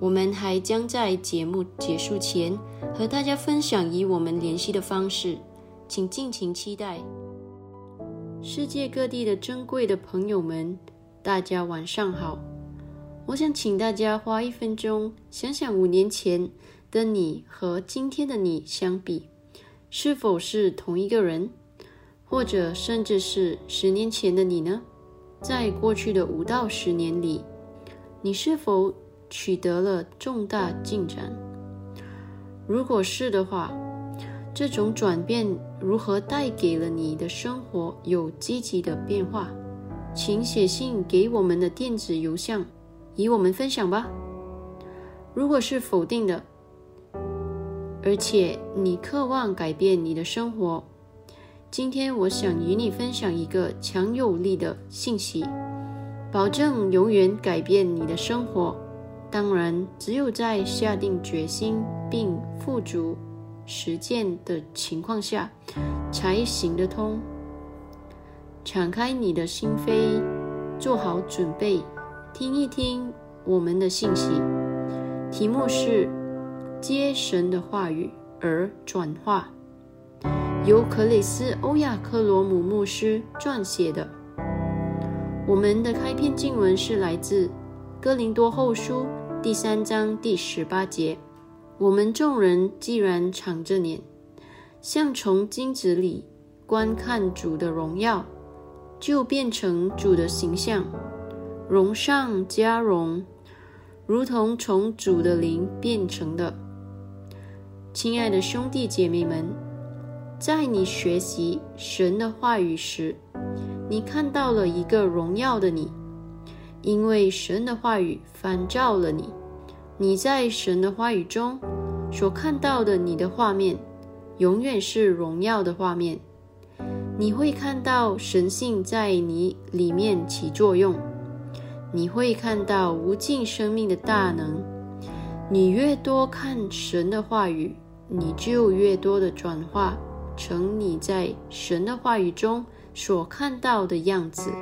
我们还将在节目结束前和大家分享以我们联系的方式，请尽情期待。世界各地的珍贵的朋友们，大家晚上好。我想请大家花一分钟想想五年前的你和今天的你相比，是否是同一个人，或者甚至是十年前的你呢？在过去的五到十年里，你是否？取得了重大进展。如果是的话，这种转变如何带给了你的生活有积极的变化？请写信给我们的电子邮箱，与我们分享吧。如果是否定的，而且你渴望改变你的生活，今天我想与你分享一个强有力的信息，保证永远改变你的生活。当然，只有在下定决心并付诸实践的情况下，才行得通。敞开你的心扉，做好准备，听一听我们的信息。题目是“接神的话语而转化”，由克里斯·欧亚克罗姆牧师撰写的。我们的开篇经文是来自《哥林多后书》第三章第十八节：“我们众人既然敞着脸，像从镜子里观看主的荣耀，就变成主的形象，荣上加荣。”如同从主的灵变成的，亲爱的兄弟姐妹们，在你学习神的话语时，你看到了一个荣耀的你，因为神的话语反照了你。你在神的话语中所看到的你的画面，永远是荣耀的画面。你会看到神性在你里面起作用。你会看到无尽生命的大能。你越多看神的话语，你就越多的转化成你在神的话语中所看到的样子。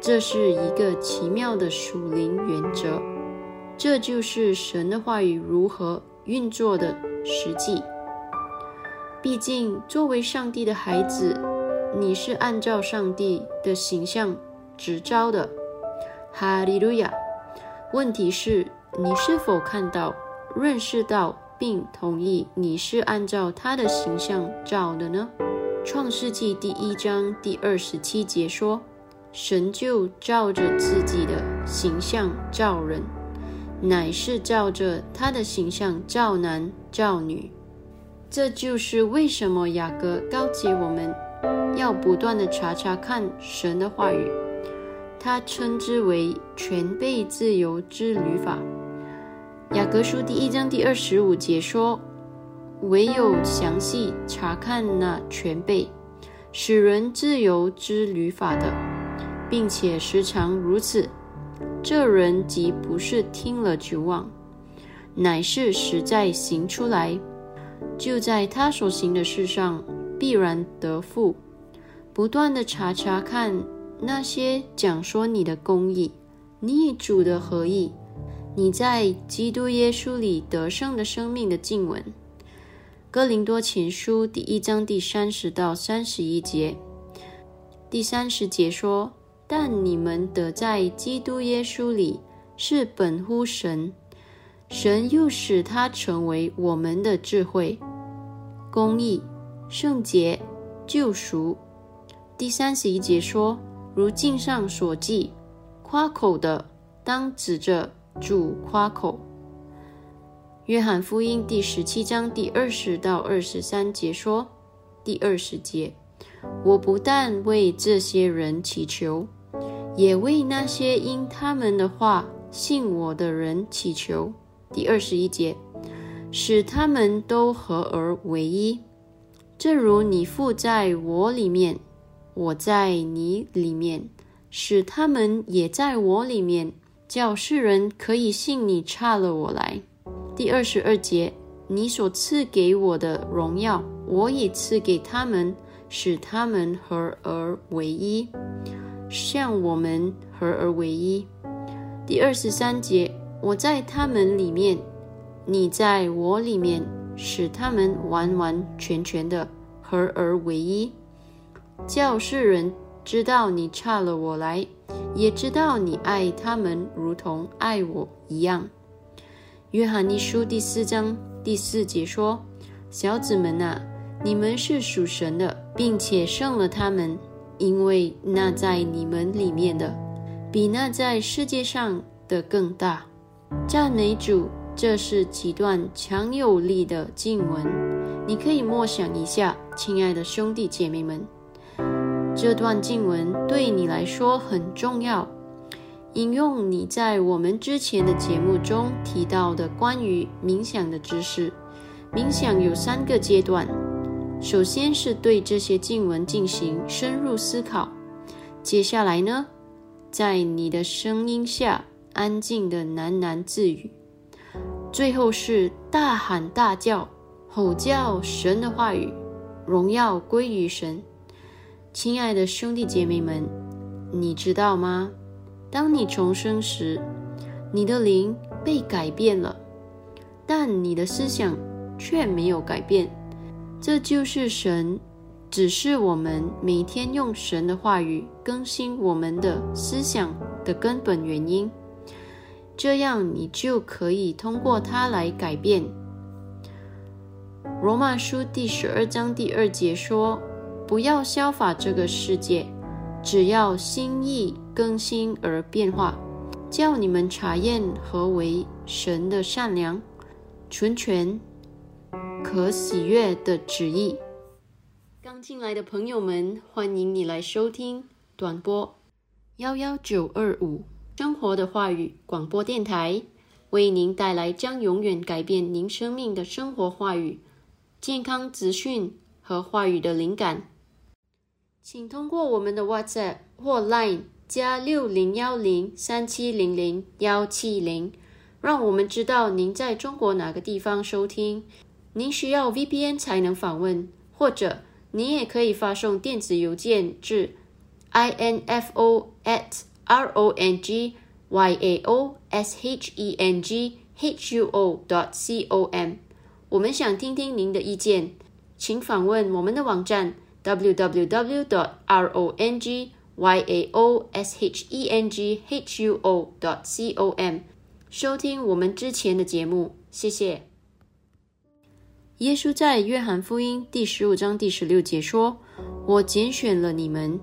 这是一个奇妙的属灵原则。这就是神的话语如何运作的实际。毕竟，作为上帝的孩子，你是按照上帝的形象执招的。哈利路亚！问题是，你是否看到、认识到并同意你是按照他的形象造的呢？创世纪第一章第二十七节说：“神就照着自己的形象造人，乃是照着他的形象造男造女。”这就是为什么雅各告诫我们要不断的查查看神的话语。他称之为全备自由之旅法。雅各书第一章第二十五节说：“唯有详细查看那全备使人自由之旅法的，并且时常如此，这人即不是听了就忘，乃是实在行出来，就在他所行的事上必然得福。不断的查查看。”那些讲说你的公义、你主的合意、你在基督耶稣里得胜的生命的经文，《哥林多前书》第一章第三十到三十一节，第三十节说：“但你们得在基督耶稣里是本乎神，神又使他成为我们的智慧、公义、圣洁、救赎。”第三十一节说。如经上所记，夸口的当指着主夸口。约翰福音第十七章第二十到二十三节说：“第二十节，我不但为这些人祈求，也为那些因他们的话信我的人祈求。”第二十一节，使他们都合而为一，正如你父在我里面。我在你里面，使他们也在我里面，叫世人可以信你差了我来。第二十二节，你所赐给我的荣耀，我也赐给他们，使他们合而为一，像我们合而为一。第二十三节，我在他们里面，你在我里面，使他们完完全全的合而为一。叫世人知道你差了我来，也知道你爱他们如同爱我一样。约翰一书第四章第四节说：“小子们啊，你们是属神的，并且胜了他们，因为那在你们里面的，比那在世界上的更大。”赞美主，这是几段强有力的经文。你可以默想一下，亲爱的兄弟姐妹们，这段经文对你来说很重要。引用你在我们之前的节目中提到的关于冥想的知识。冥想有三个阶段，首先是对这些经文进行深入思考，接下来呢，在你的声音下安静的喃喃自语，最后是大喊大叫、吼叫神的话语，荣耀归于神。亲爱的兄弟姐妹们，你知道吗？当你重生时，你的灵被改变了，但你的思想却没有改变。这就是神只是我们每天用神的话语更新我们的思想的根本原因。这样，你就可以通过它来改变。罗马书第十二章第二节说：“不要效法这个世界。”只要心意更新而变化，叫你们查验何为神的善良、纯全、可喜悦的旨意。刚进来的朋友们，欢迎你来收听短波幺幺九二五生活的话语广播电台，为您带来将永远改变您生命的生活话语、健康资讯和话语的灵感。请通过我们的 WhatsApp 或 Line 加六零幺零三七零零幺七零，让我们知道您在中国哪个地方收听。您需要 VPN 才能访问，或者您也可以发送电子邮件至 info at rongyao shenghuo dot com。我们想听听您的意见，请访问我们的网站。www rongyaohsheng hyuo dot com 收听我们之前的节目，谢谢。耶稣在约翰福音第十五章第十六节说：“我拣选了你们，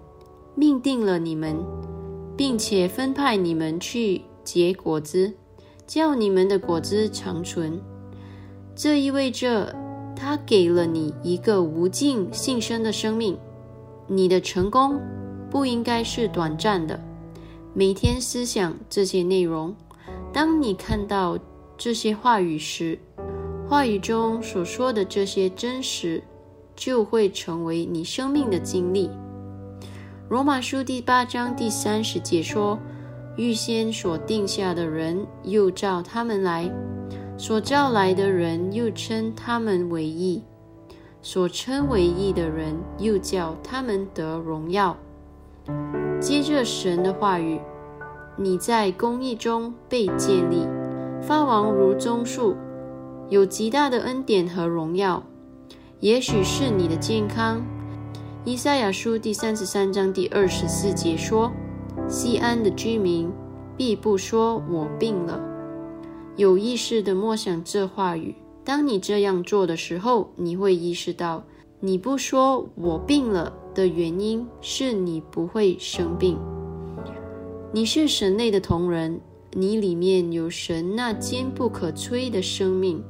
命定了你们，并且分派你们去结果子，叫你们的果子长存。”这意味着。他给了你一个无尽幸生的生命，你的成功不应该是短暂的。每天思想这些内容，当你看到这些话语时，话语中所说的这些真实就会成为你生命的经历。罗马书第八章第三十节说：“预先所定下的人，又召他们来。”所召来的人又称他们为义，所称为义的人又叫他们得荣耀。接着神的话语，你在公义中被建立，发王如棕树，有极大的恩典和荣耀。也许是你的健康。以赛亚书第三十三章第二十四节说：“西安的居民必不说我病了。”有意识的默想这话语。当你这样做的时候，你会意识到，你不说我病了的原因是你不会生病。你是神内的同人，你里面有神那坚不可摧的生命。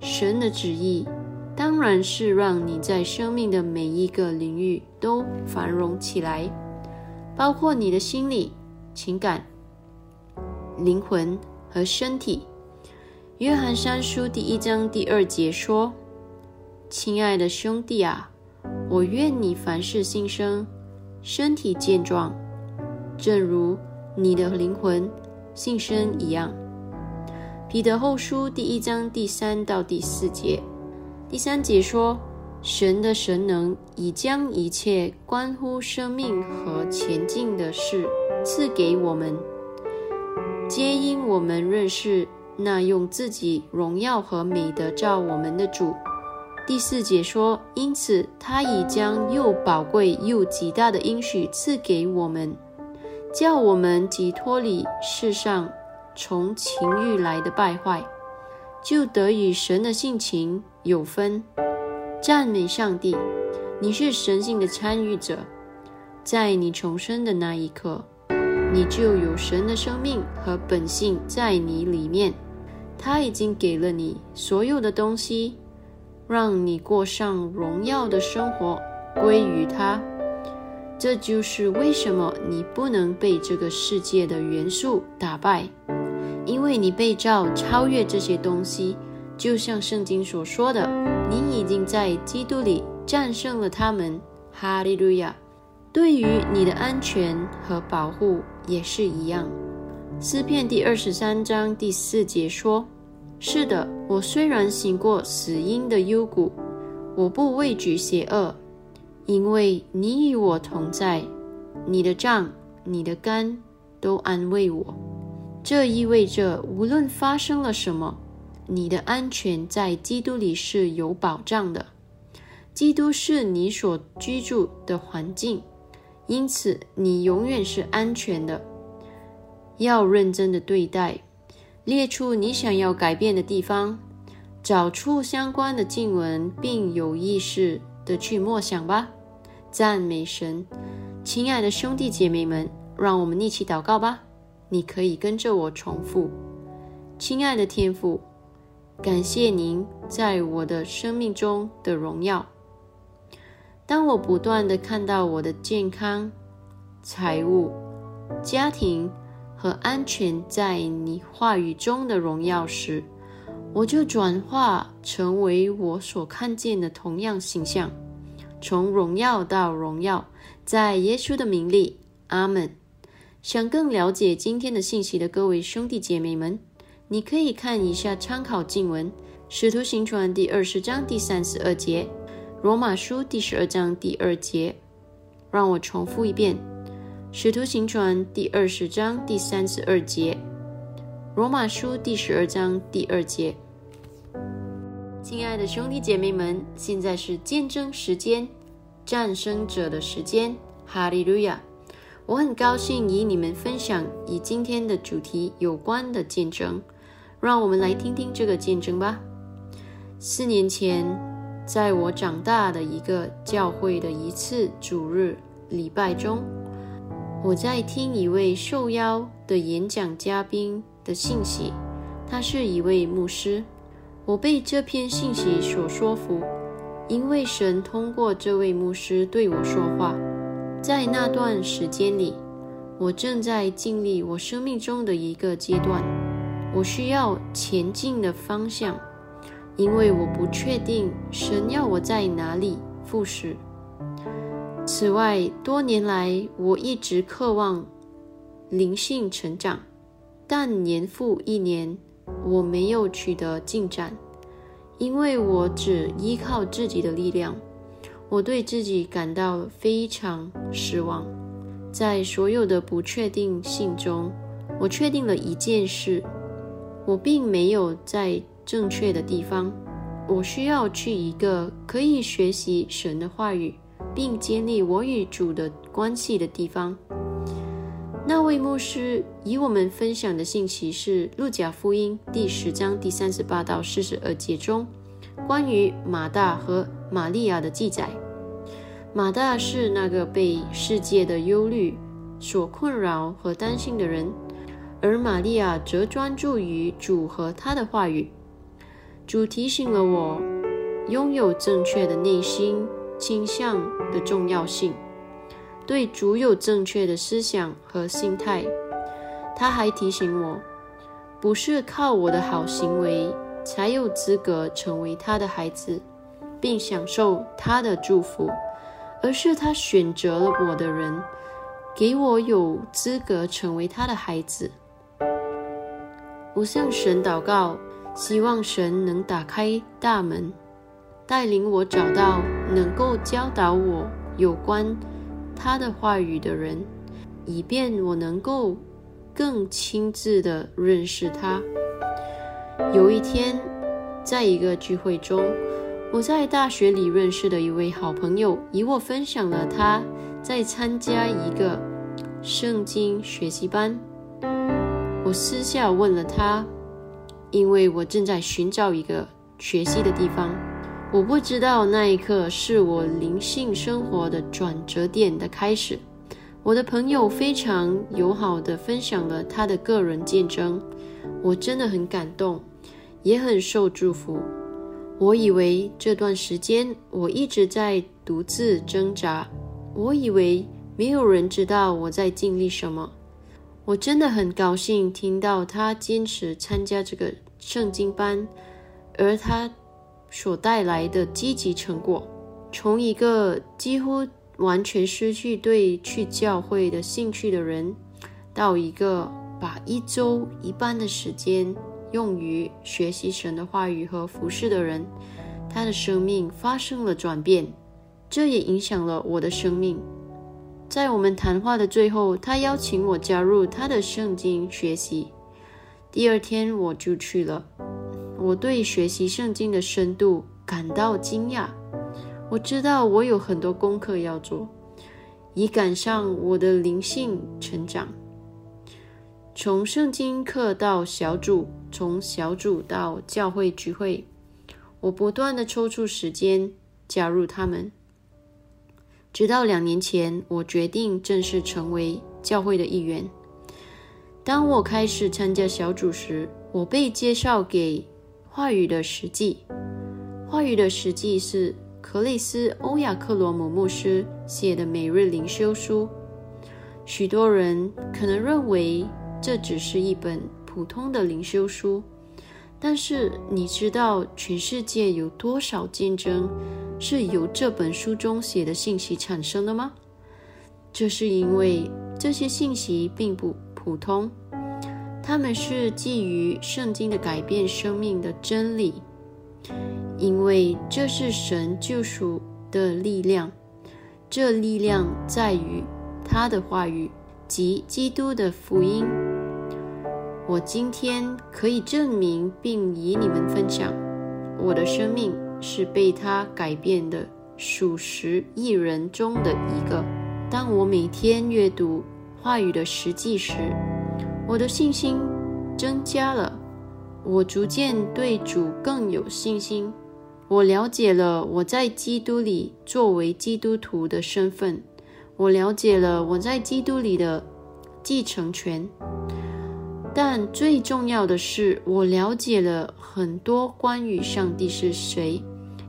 神的旨意当然是让你在生命的每一个领域都繁荣起来，包括你的心理、情感、灵魂。和身体，约翰三书第一章第二节说：“亲爱的兄弟啊，我愿你凡事兴生，身体健壮，正如你的灵魂兴生一样。”彼得后书第一章第三到第四节，第三节说：“神的神能已将一切关乎生命和前进的事赐给我们。”皆因我们认识那用自己荣耀和美德照我们的主。第四节说，因此他已将又宝贵又极大的应许赐给我们，叫我们即脱离世上从情欲来的败坏，就得与神的性情有分。赞美上帝，你是神性的参与者，在你重生的那一刻。你就有神的生命和本性在你里面，他已经给了你所有的东西，让你过上荣耀的生活，归于他。这就是为什么你不能被这个世界的元素打败，因为你被召超越这些东西。就像圣经所说的，你已经在基督里战胜了他们。哈利路亚！对于你的安全和保护也是一样。诗篇第二十三章第四节说：“是的，我虽然行过死荫的幽谷，我不畏惧邪恶。”因为你与我同在，你的杖、你的肝都安慰我。这意味着，无论发生了什么，你的安全在基督里是有保障的。基督是你所居住的环境，因此你永远是安全的。要认真的对待，列出你想要改变的地方，找出相关的经文，并有意识的去默想吧。赞美神，亲爱的兄弟姐妹们，让我们一起祷告吧。你可以跟着我重复：亲爱的天父，感谢您在我的生命中的荣耀。当我不断的看到我的健康、财务、家庭和安全在你话语中的荣耀时，我就转化成为我所看见的同样形象。从荣耀到荣耀，在耶稣的名里，阿门。想更了解今天的信息的各位兄弟姐妹们，你可以看一下参考经文《使徒行传》第二十章第三十二节，《罗马书》第十二章第二节。让我重复一遍，《使徒行传》第二十章第三十二节，《罗马书》第十二章第二节。亲爱的兄弟姐妹们，现在是见证时间，战胜者的时间，哈利路亚！我很高兴与你们分享与今天的主题有关的见证，让我们来听听这个见证吧。四年前，在我长大的一个教会的一次主日礼拜中，我在听一位受邀的演讲嘉宾的信息，他是一位牧师。我被这篇信息所说服，因为神通过这位牧师对我说话。在那段时间里，我正在经历我生命中的一个阶段，我需要前进的方向，因为我不确定神要我在哪里复试。此外，多年来我一直渴望灵性成长，但年复一年。我没有取得进展，因为我只依靠自己的力量。我对自己感到非常失望。在所有的不确定性中，我确定了一件事：我并没有在正确的地方。我需要去一个可以学习神的话语，并建立我与主的关系的地方。那位牧师与我们分享的信息是《路加福音》第十章第三十八到四十二节中关于马大和玛利亚的记载。马大是那个被世界的忧虑所困扰和担心的人，而玛利亚则专注于主和他的话语。主提醒了我拥有正确的内心倾向的重要性。对主有正确的思想和心态。他还提醒我，不是靠我的好行为才有资格成为他的孩子，并享受他的祝福，而是他选择了我的人，给我有资格成为他的孩子。我向神祷告，希望神能打开大门，带领我找到能够教导我有关。他的话语的人，以便我能够更亲自的认识他。有一天，在一个聚会中，我在大学里认识的一位好朋友与我分享了他在参加一个圣经学习班。我私下问了他，因为我正在寻找一个学习的地方。我不知道那一刻是我灵性生活的转折点的开始。我的朋友非常友好的分享了他的个人见证，我真的很感动，也很受祝福。我以为这段时间我一直在独自挣扎，我以为没有人知道我在经历什么。我真的很高兴听到他坚持参加这个圣经班，而他所带来的积极成果，从一个几乎完全失去对去教会的兴趣的人，到一个把一周一半的时间用于学习神的话语和服侍的人，他的生命发生了转变，这也影响了我的生命。在我们谈话的最后，他邀请我加入他的圣经学习。第二天我就去了。我对学习圣经的深度感到惊讶。我知道我有很多功课要做，以赶上我的灵性成长。从圣经课到小组，从小组到教会聚会，我不断的抽出时间加入他们。直到两年前，我决定正式成为教会的一员。当我开始参加小组时，我被介绍给《话语的实际》。《话语的实际》是克里斯·欧亚克罗姆牧师写的每日灵修书。许多人可能认为这只是一本普通的灵修书，但是你知道全世界有多少见证？是由这本书中写的信息产生的吗？这是因为这些信息并不普通，他们是基于圣经的改变生命的真理，因为这是神救赎的力量。这力量在于他的话语及基督的福音。我今天可以证明并与你们分享我的生命。是被他改变的数十亿人中的一个。当我每天阅读话语的实际时，我的信心增加了。我逐渐对主更有信心。我了解了我在基督里作为基督徒的身份。我了解了我在基督里的继承权。但最重要的是，我了解了很多关于上帝是谁，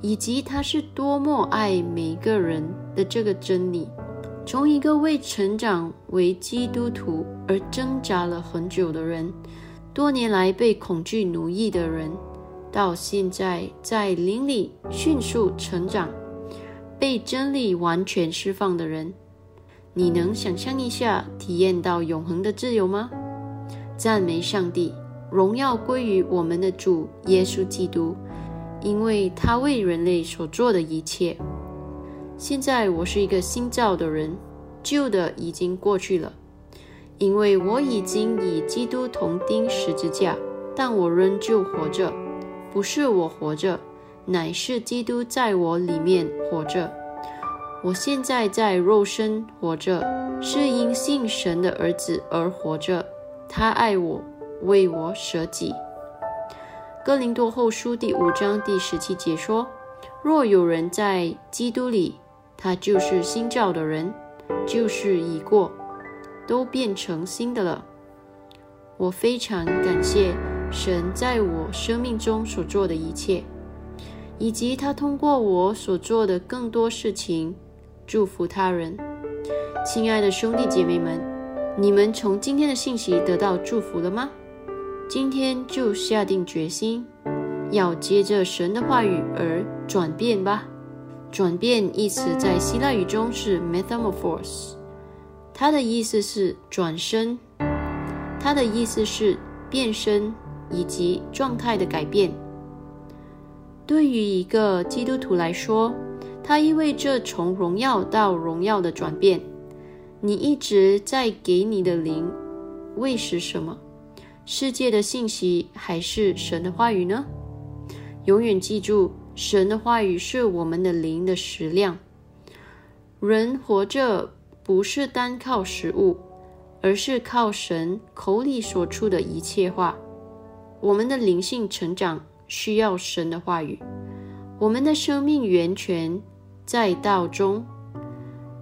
以及他是多么爱每个人的这个真理。从一个为成长为基督徒而挣扎了很久的人，多年来被恐惧奴役的人，到现在在灵里迅速成长、被真理完全释放的人，你能想象一下体验到永恒的自由吗？赞美上帝，荣耀归于我们的主耶稣基督，因为他为人类所做的一切。现在我是一个新造的人，旧的已经过去了，因为我已经与基督同钉十字架，但我仍旧活着，不是我活着，乃是基督在我里面活着。我现在在肉身活着，是因信神的儿子而活着。他爱我，为我舍己。哥林多后书第五章第十七节说：“若有人在基督里，他就是新造的人，旧事已过，都变成新的了。”我非常感谢神在我生命中所做的一切，以及他通过我所做的更多事情祝福他人。亲爱的兄弟姐妹们。你们从今天的信息得到祝福了吗？今天就下定决心，要接着神的话语而转变吧。转变一词在希腊语中是 metamorphose，它的意思是转身，它的意思是变身以及状态的改变。对于一个基督徒来说，它意味着从荣耀到荣耀的转变。你一直在给你的灵喂食什么？世界的信息还是神的话语呢？永远记住，神的话语是我们的灵的食量。人活着不是单靠食物，而是靠神口里所出的一切话。我们的灵性成长需要神的话语。我们的生命源泉在道中。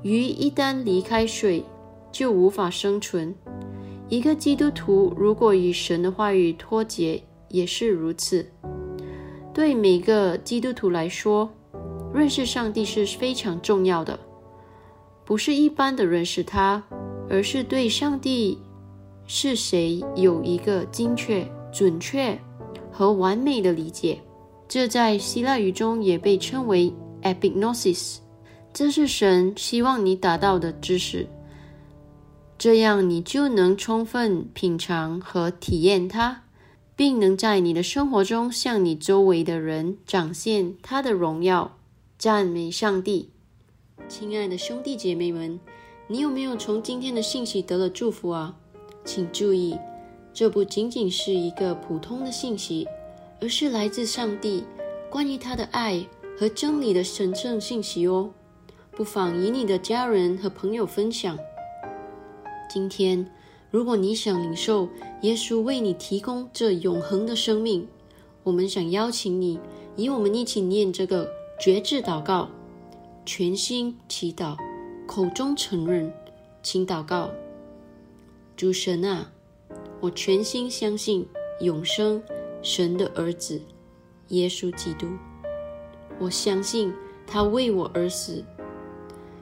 鱼一旦离开水，就无法生存。一个基督徒如果与神的话语脱节，也是如此。对每个基督徒来说，认识上帝是非常重要的。不是一般的认识他，而是对上帝是谁有一个精确、准确和完美的理解。这在希腊语中也被称为 epignosis。这是神希望你达到的知识，这样你就能充分品尝和体验它，并能在你的生活中向你周围的人展现他的荣耀。赞美上帝，亲爱的兄弟姐妹们，你有没有从今天的信息得了祝福啊？请注意，这不仅仅是一个普通的信息，而是来自上帝关于他的爱和真理的神圣信息哦。不妨与你的家人和朋友分享。今天，如果你想领受耶稣为你提供这永恒的生命，我们想邀请你与我们一起念这个绝志祷告，全心祈祷，口中承认，请祷告：主神啊，我全心相信永生神的儿子耶稣基督，我相信他为我而死。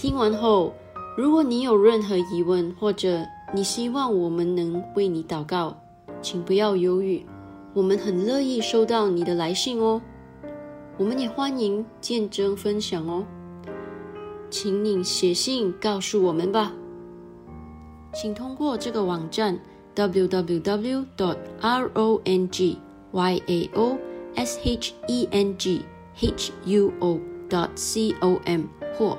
听完后，如果你有任何疑问，或者你希望我们能为你祷告，请不要犹豫，我们很乐意收到你的来信哦。我们也欢迎见证分享哦，请你写信告诉我们吧。请通过这个网站：www.dot.rongyao.shenghuo.dot.com 或。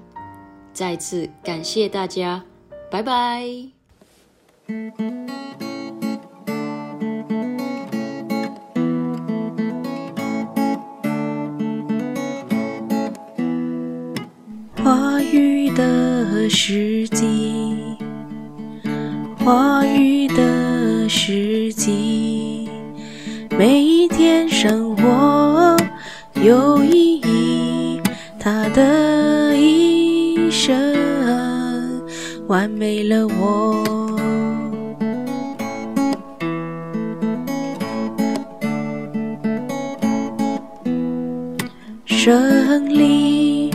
再次感谢大家，拜拜。话语的时机，话语的时机，每一天生活有意义，它的完美了我，胜利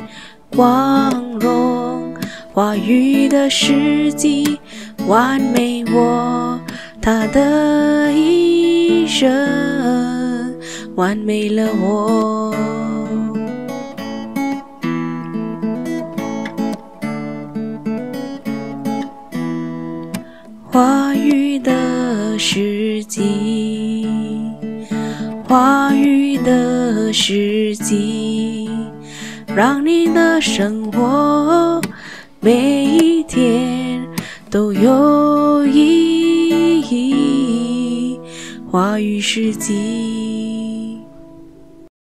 光荣话语的时机完美我，他的一生完美了我。花语的时机，花语的时机，让你的生活每一天都有意义。花语时机。